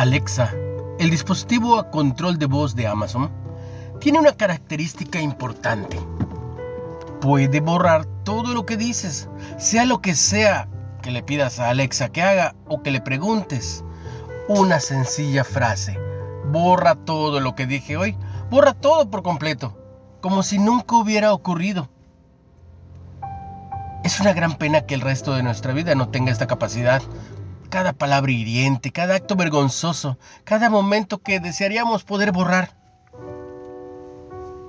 Alexa, el dispositivo a control de voz de Amazon, tiene una característica importante. Puede borrar todo lo que dices, sea lo que sea que le pidas a Alexa que haga o que le preguntes. Una sencilla frase. Borra todo lo que dije hoy. Borra todo por completo, como si nunca hubiera ocurrido. Es una gran pena que el resto de nuestra vida no tenga esta capacidad. Cada palabra hiriente, cada acto vergonzoso, cada momento que desearíamos poder borrar.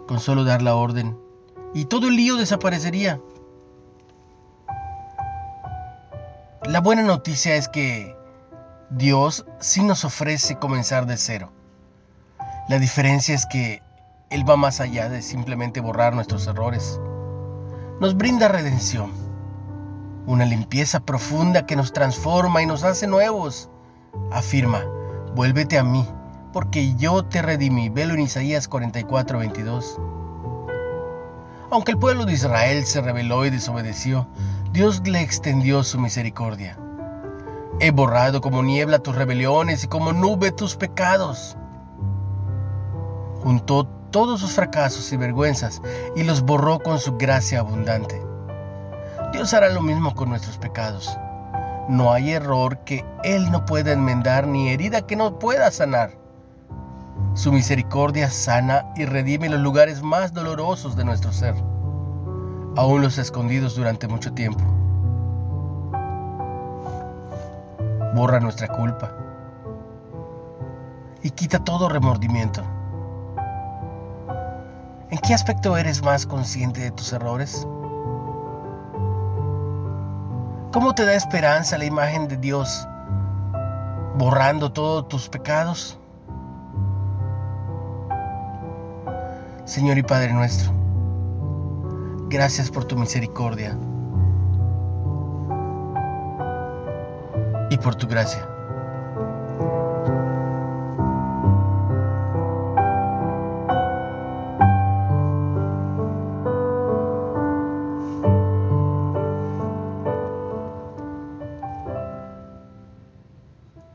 Con solo dar la orden, y todo el lío desaparecería. La buena noticia es que Dios sí nos ofrece comenzar de cero. La diferencia es que Él va más allá de simplemente borrar nuestros errores. Nos brinda redención, una limpieza profunda que nos transforma y nos hace nuevos. Afirma, vuélvete a mí, porque yo te redimí. Velo en Isaías 44, 22. Aunque el pueblo de Israel se rebeló y desobedeció, Dios le extendió su misericordia. He borrado como niebla tus rebeliones y como nube tus pecados. Juntó todos sus fracasos y vergüenzas y los borró con su gracia abundante. Dios hará lo mismo con nuestros pecados. No hay error que Él no pueda enmendar ni herida que no pueda sanar. Su misericordia sana y redime los lugares más dolorosos de nuestro ser, aún los escondidos durante mucho tiempo. Borra nuestra culpa y quita todo remordimiento. ¿En qué aspecto eres más consciente de tus errores? ¿Cómo te da esperanza la imagen de Dios borrando todos tus pecados? Señor y Padre nuestro, gracias por tu misericordia y por tu gracia.